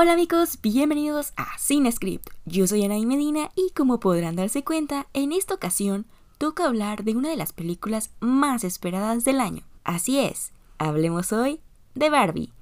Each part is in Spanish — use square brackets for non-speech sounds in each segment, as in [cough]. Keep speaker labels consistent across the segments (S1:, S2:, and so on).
S1: Hola amigos, bienvenidos a Cinescript. Yo soy Anaí Medina y como podrán darse cuenta, en esta ocasión toca hablar de una de las películas más esperadas del año. Así es, hablemos hoy de Barbie.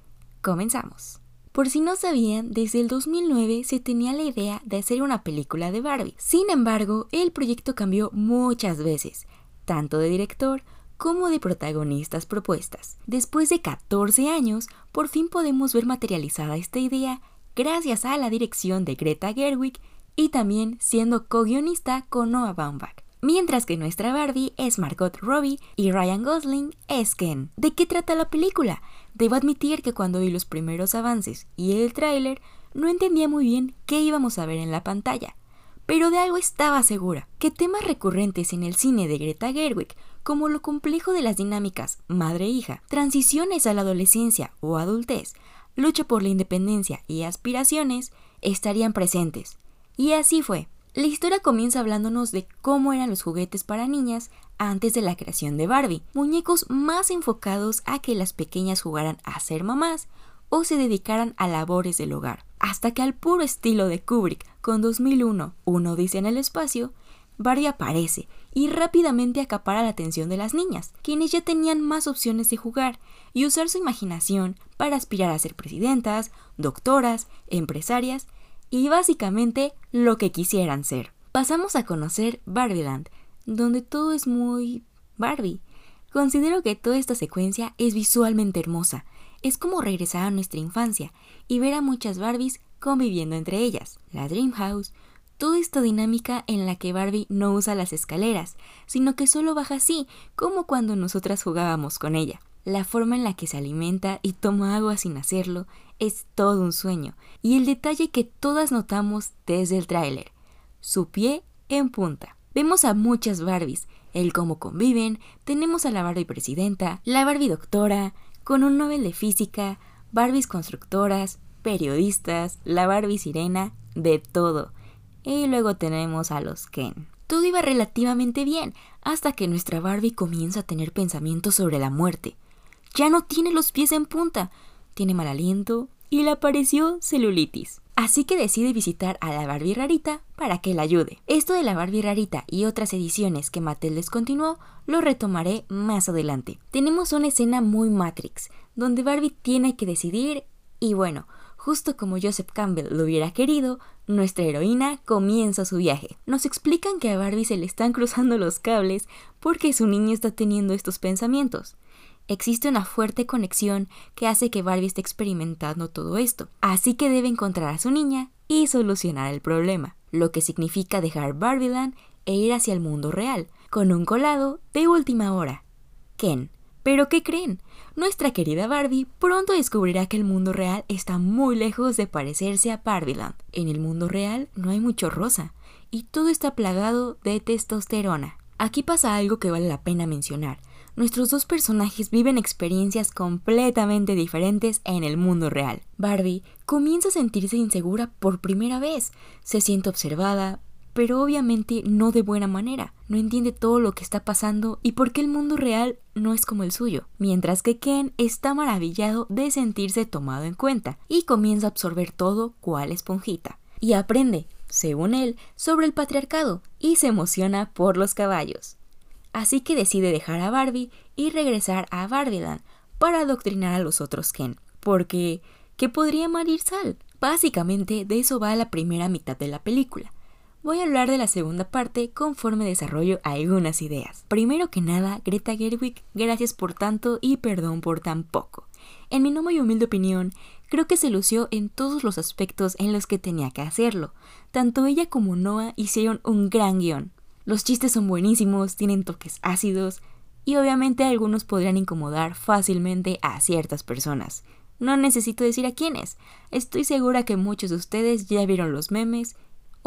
S1: Comenzamos. Por si no sabían, desde el 2009 se tenía la idea de hacer una película de Barbie. Sin embargo, el proyecto cambió muchas veces, tanto de director como de protagonistas propuestas. Después de 14 años, por fin podemos ver materializada esta idea gracias a la dirección de Greta Gerwig y también siendo co-guionista con Noah Baumbach. Mientras que nuestra Barbie es Margot Robbie y Ryan Gosling es Ken. ¿De qué trata la película? Debo admitir que cuando vi los primeros avances y el tráiler no entendía muy bien qué íbamos a ver en la pantalla pero de algo estaba segura, que temas recurrentes en el cine de Greta Gerwig, como lo complejo de las dinámicas madre-hija, transiciones a la adolescencia o adultez, lucha por la independencia y aspiraciones, estarían presentes. Y así fue. La historia comienza hablándonos de cómo eran los juguetes para niñas antes de la creación de Barbie, muñecos más enfocados a que las pequeñas jugaran a ser mamás o se dedicaran a labores del hogar hasta que al puro estilo de Kubrick con 2001, uno dice en el espacio, Barbie aparece y rápidamente acapara la atención de las niñas, quienes ya tenían más opciones de jugar y usar su imaginación para aspirar a ser presidentas, doctoras, empresarias y básicamente lo que quisieran ser. Pasamos a conocer Barbieland, donde todo es muy Barbie. Considero que toda esta secuencia es visualmente hermosa, es como regresar a nuestra infancia y ver a muchas Barbies conviviendo entre ellas. La Dream House, toda esta dinámica en la que Barbie no usa las escaleras, sino que solo baja así, como cuando nosotras jugábamos con ella. La forma en la que se alimenta y toma agua sin hacerlo es todo un sueño, y el detalle que todas notamos desde el tráiler, su pie en punta. Vemos a muchas Barbies, el cómo conviven, tenemos a la Barbie presidenta, la Barbie doctora, con un Nobel de Física, Barbies constructoras, periodistas, la Barbie sirena, de todo. Y luego tenemos a los Ken. Todo iba relativamente bien, hasta que nuestra Barbie comienza a tener pensamientos sobre la muerte. Ya no tiene los pies en punta, tiene mal aliento y le apareció celulitis. Así que decide visitar a la Barbie rarita para que la ayude. Esto de la Barbie rarita y otras ediciones que Mattel descontinuó lo retomaré más adelante. Tenemos una escena muy Matrix, donde Barbie tiene que decidir y bueno, justo como Joseph Campbell lo hubiera querido, nuestra heroína comienza su viaje. Nos explican que a Barbie se le están cruzando los cables porque su niño está teniendo estos pensamientos existe una fuerte conexión que hace que Barbie esté experimentando todo esto. Así que debe encontrar a su niña y solucionar el problema, lo que significa dejar Barbieland e ir hacia el mundo real, con un colado de última hora. Ken. Pero ¿qué creen? Nuestra querida Barbie pronto descubrirá que el mundo real está muy lejos de parecerse a Barbieland. En el mundo real no hay mucho rosa, y todo está plagado de testosterona. Aquí pasa algo que vale la pena mencionar nuestros dos personajes viven experiencias completamente diferentes en el mundo real. Barbie comienza a sentirse insegura por primera vez, se siente observada, pero obviamente no de buena manera. No entiende todo lo que está pasando y por qué el mundo real no es como el suyo. Mientras que Ken está maravillado de sentirse tomado en cuenta y comienza a absorber todo cual esponjita. Y aprende, según él, sobre el patriarcado y se emociona por los caballos así que decide dejar a Barbie y regresar a Barbieland para adoctrinar a los otros Ken. Porque, ¿qué podría marir Sal? Básicamente de eso va la primera mitad de la película. Voy a hablar de la segunda parte conforme desarrollo algunas ideas. Primero que nada, Greta Gerwig, gracias por tanto y perdón por tan poco. En mi no muy humilde opinión, creo que se lució en todos los aspectos en los que tenía que hacerlo. Tanto ella como Noah hicieron un gran guion. Los chistes son buenísimos, tienen toques ácidos y obviamente algunos podrían incomodar fácilmente a ciertas personas. No necesito decir a quiénes. Estoy segura que muchos de ustedes ya vieron los memes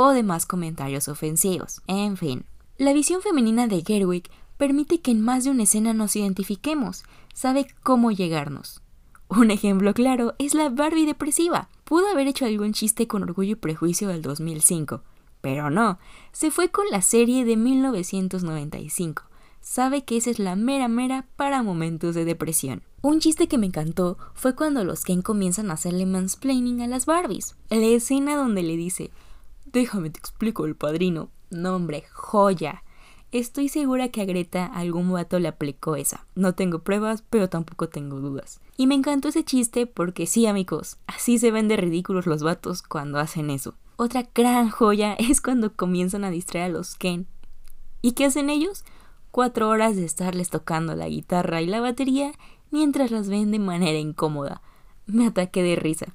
S1: o demás comentarios ofensivos. En fin. La visión femenina de Gerwig permite que en más de una escena nos identifiquemos, sabe cómo llegarnos. Un ejemplo claro es la Barbie depresiva. Pudo haber hecho algún chiste con orgullo y prejuicio del 2005, pero no, se fue con la serie de 1995, sabe que esa es la mera mera para momentos de depresión. Un chiste que me encantó fue cuando los Ken comienzan a hacerle mansplaining a las Barbies. La escena donde le dice, déjame te explico el padrino. Nombre, joya. Estoy segura que a Greta algún vato le aplicó esa. No tengo pruebas, pero tampoco tengo dudas. Y me encantó ese chiste porque sí, amigos, así se ven de ridículos los vatos cuando hacen eso. Otra gran joya [laughs] es cuando comienzan a distraer a los Ken. ¿Y qué hacen ellos? Cuatro horas de estarles tocando la guitarra y la batería mientras las ven de manera incómoda. Me ataqué de risa.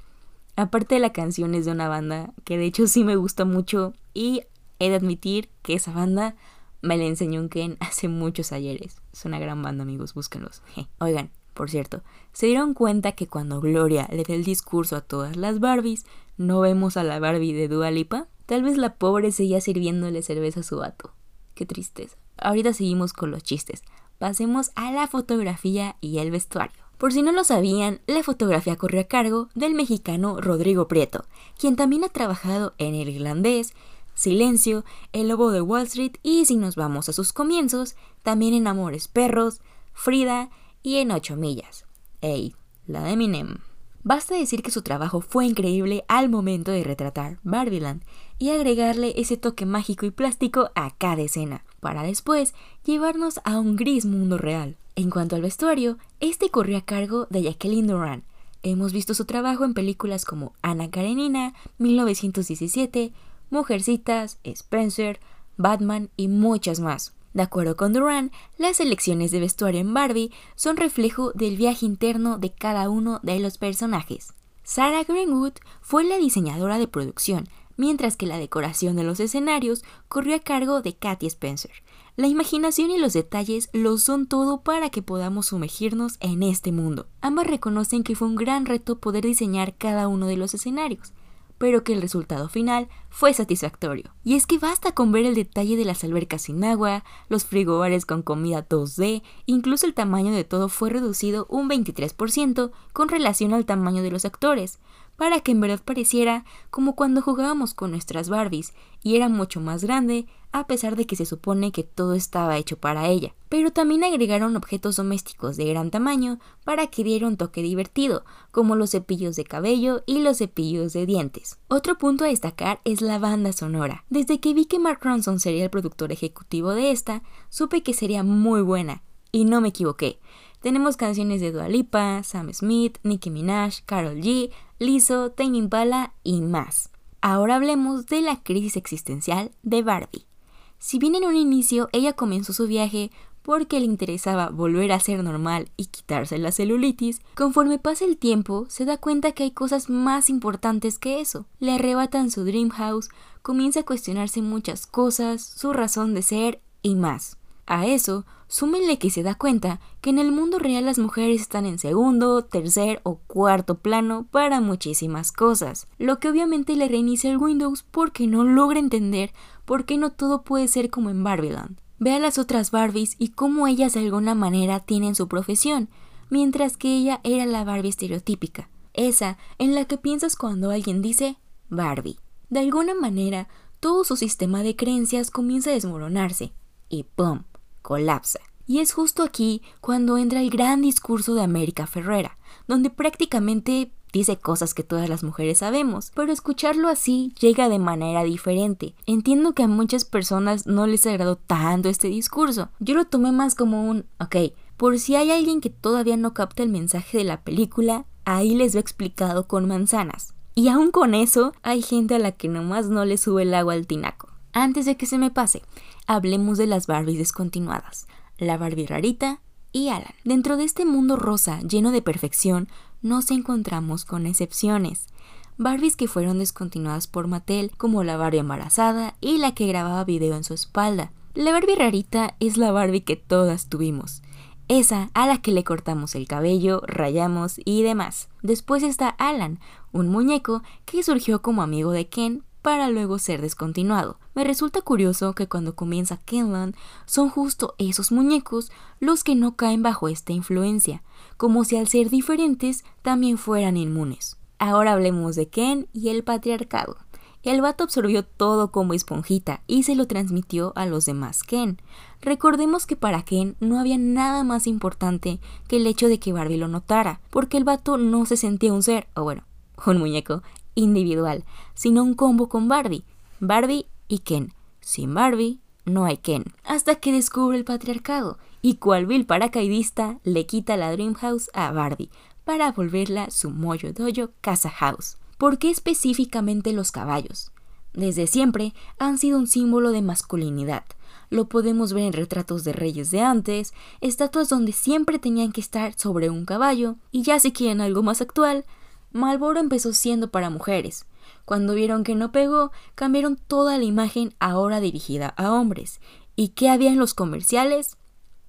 S1: Aparte de la canción es de una banda que de hecho sí me gusta mucho y he de admitir que esa banda me la enseñó un Ken hace muchos ayeres. Es una gran banda, amigos, búsquenlos. Oigan, por cierto, ¿se dieron cuenta que cuando Gloria le da el discurso a todas las Barbies, no vemos a la Barbie de Dua Lipa? Tal vez la pobre seguía sirviéndole cerveza a su vato. Qué tristeza. Ahorita seguimos con los chistes pasemos a la fotografía y el vestuario. Por si no lo sabían, la fotografía corrió a cargo del mexicano Rodrigo Prieto, quien también ha trabajado en El Irlandés, Silencio, El Lobo de Wall Street y si nos vamos a sus comienzos, también en Amores Perros, Frida y en Ocho Millas. Ey, la de Eminem. Basta decir que su trabajo fue increíble al momento de retratar Barbiland y agregarle ese toque mágico y plástico a cada escena, para después llevarnos a un gris mundo real. En cuanto al vestuario, este corrió a cargo de Jacqueline Duran. Hemos visto su trabajo en películas como Ana Karenina, 1917, Mujercitas, Spencer, Batman y muchas más. De acuerdo con Duran, las elecciones de vestuario en Barbie son reflejo del viaje interno de cada uno de los personajes. Sarah Greenwood fue la diseñadora de producción, mientras que la decoración de los escenarios corrió a cargo de Katy Spencer. La imaginación y los detalles lo son todo para que podamos sumergirnos en este mundo. Ambas reconocen que fue un gran reto poder diseñar cada uno de los escenarios pero que el resultado final fue satisfactorio. Y es que basta con ver el detalle de las albercas sin agua, los frigobares con comida 2D, incluso el tamaño de todo fue reducido un 23% con relación al tamaño de los actores, para que en verdad pareciera como cuando jugábamos con nuestras Barbies y era mucho más grande a pesar de que se supone que todo estaba hecho para ella. Pero también agregaron objetos domésticos de gran tamaño para que diera un toque divertido, como los cepillos de cabello y los cepillos de dientes. Otro punto a destacar es la banda sonora. Desde que vi que Mark Ronson sería el productor ejecutivo de esta, supe que sería muy buena, y no me equivoqué. Tenemos canciones de Dua Lipa, Sam Smith, Nicki Minaj, Carol G, Lizzo, Tame Impala y más. Ahora hablemos de la crisis existencial de Barbie. Si bien en un inicio ella comenzó su viaje porque le interesaba volver a ser normal y quitarse la celulitis, conforme pasa el tiempo se da cuenta que hay cosas más importantes que eso. Le arrebatan su dream house, comienza a cuestionarse muchas cosas, su razón de ser y más. A eso, súmenle que se da cuenta que en el mundo real las mujeres están en segundo, tercer o cuarto plano para muchísimas cosas, lo que obviamente le reinicia el Windows porque no logra entender por qué no todo puede ser como en Barbieland. Ve a las otras Barbies y cómo ellas de alguna manera tienen su profesión, mientras que ella era la Barbie estereotípica, esa en la que piensas cuando alguien dice Barbie. De alguna manera, todo su sistema de creencias comienza a desmoronarse, y ¡pum! Colapsa. Y es justo aquí cuando entra el gran discurso de América Ferrera, donde prácticamente dice cosas que todas las mujeres sabemos, pero escucharlo así llega de manera diferente. Entiendo que a muchas personas no les agradó tanto este discurso. Yo lo tomé más como un, ok, por si hay alguien que todavía no capta el mensaje de la película, ahí les he explicado con manzanas. Y aún con eso, hay gente a la que nomás no le sube el agua al tinaco. Antes de que se me pase, hablemos de las Barbies descontinuadas, la Barbie rarita y Alan. Dentro de este mundo rosa lleno de perfección, nos encontramos con excepciones. Barbies que fueron descontinuadas por Mattel, como la Barbie embarazada y la que grababa video en su espalda. La Barbie rarita es la Barbie que todas tuvimos. Esa a la que le cortamos el cabello, rayamos y demás. Después está Alan, un muñeco que surgió como amigo de Ken para luego ser descontinuado. Me resulta curioso que cuando comienza Kenland son justo esos muñecos los que no caen bajo esta influencia, como si al ser diferentes también fueran inmunes. Ahora hablemos de Ken y el patriarcado. El vato absorbió todo como esponjita y se lo transmitió a los demás Ken. Recordemos que para Ken no había nada más importante que el hecho de que Barbie lo notara, porque el vato no se sentía un ser, o bueno, un muñeco individual, sino un combo con Barbie, Barbie y Ken. Sin Barbie no hay Ken. Hasta que descubre el patriarcado y cual vil paracaidista le quita la Dream House a Barbie para volverla su Moyo Dojo Casa House. ¿Por qué específicamente los caballos? Desde siempre han sido un símbolo de masculinidad. Lo podemos ver en retratos de reyes de antes, estatuas donde siempre tenían que estar sobre un caballo, y ya si quieren algo más actual, Malboro empezó siendo para mujeres. Cuando vieron que no pegó, cambiaron toda la imagen ahora dirigida a hombres. ¿Y qué había en los comerciales?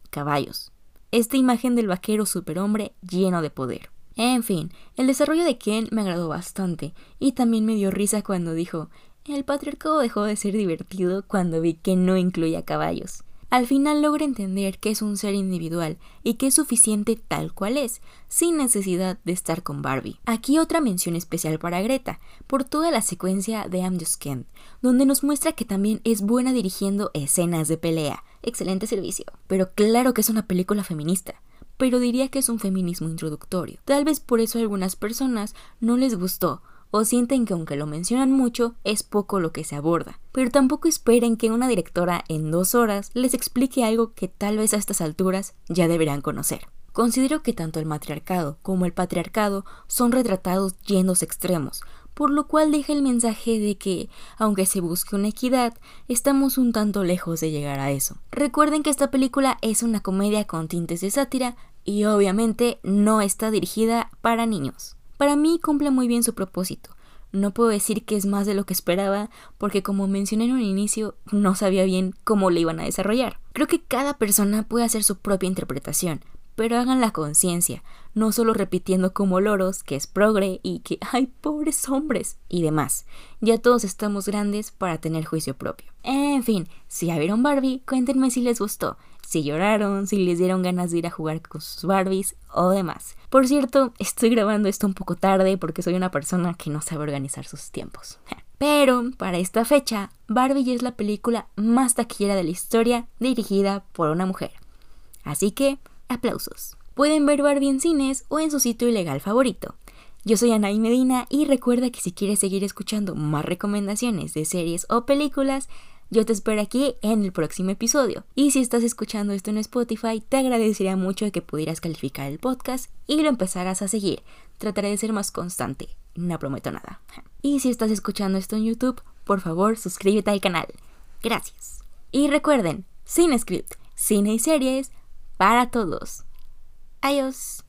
S1: Caballos. Esta imagen del vaquero superhombre lleno de poder. En fin, el desarrollo de Ken me agradó bastante y también me dio risa cuando dijo, el patriarcado dejó de ser divertido cuando vi que no incluía caballos. Al final logra entender que es un ser individual y que es suficiente tal cual es, sin necesidad de estar con Barbie. Aquí otra mención especial para Greta, por toda la secuencia de I'm Just donde nos muestra que también es buena dirigiendo escenas de pelea. Excelente servicio. Pero claro que es una película feminista pero diría que es un feminismo introductorio. Tal vez por eso a algunas personas no les gustó o sienten que aunque lo mencionan mucho, es poco lo que se aborda. Pero tampoco esperen que una directora en dos horas les explique algo que tal vez a estas alturas ya deberán conocer. Considero que tanto el matriarcado como el patriarcado son retratados yéndose extremos, por lo cual deja el mensaje de que, aunque se busque una equidad, estamos un tanto lejos de llegar a eso. Recuerden que esta película es una comedia con tintes de sátira y obviamente no está dirigida para niños. Para mí cumple muy bien su propósito. No puedo decir que es más de lo que esperaba porque como mencioné en un inicio no sabía bien cómo le iban a desarrollar. Creo que cada persona puede hacer su propia interpretación, pero hagan la conciencia, no solo repitiendo como loros que es progre y que hay pobres hombres y demás. Ya todos estamos grandes para tener juicio propio. En fin, si ya vieron Barbie, cuéntenme si les gustó, si lloraron, si les dieron ganas de ir a jugar con sus Barbies o demás. Por cierto, estoy grabando esto un poco tarde porque soy una persona que no sabe organizar sus tiempos. Pero para esta fecha, Barbie es la película más taquillera de la historia dirigida por una mujer. Así que Aplausos. Pueden ver Barbie en cines o en su sitio ilegal favorito. Yo soy Anaí Medina y recuerda que si quieres seguir escuchando más recomendaciones de series o películas, yo te espero aquí en el próximo episodio. Y si estás escuchando esto en Spotify, te agradecería mucho que pudieras calificar el podcast y lo empezaras a seguir. Trataré de ser más constante, no prometo nada. Y si estás escuchando esto en YouTube, por favor suscríbete al canal. Gracias. Y recuerden, Cine Script, cine y series para todos. Adiós.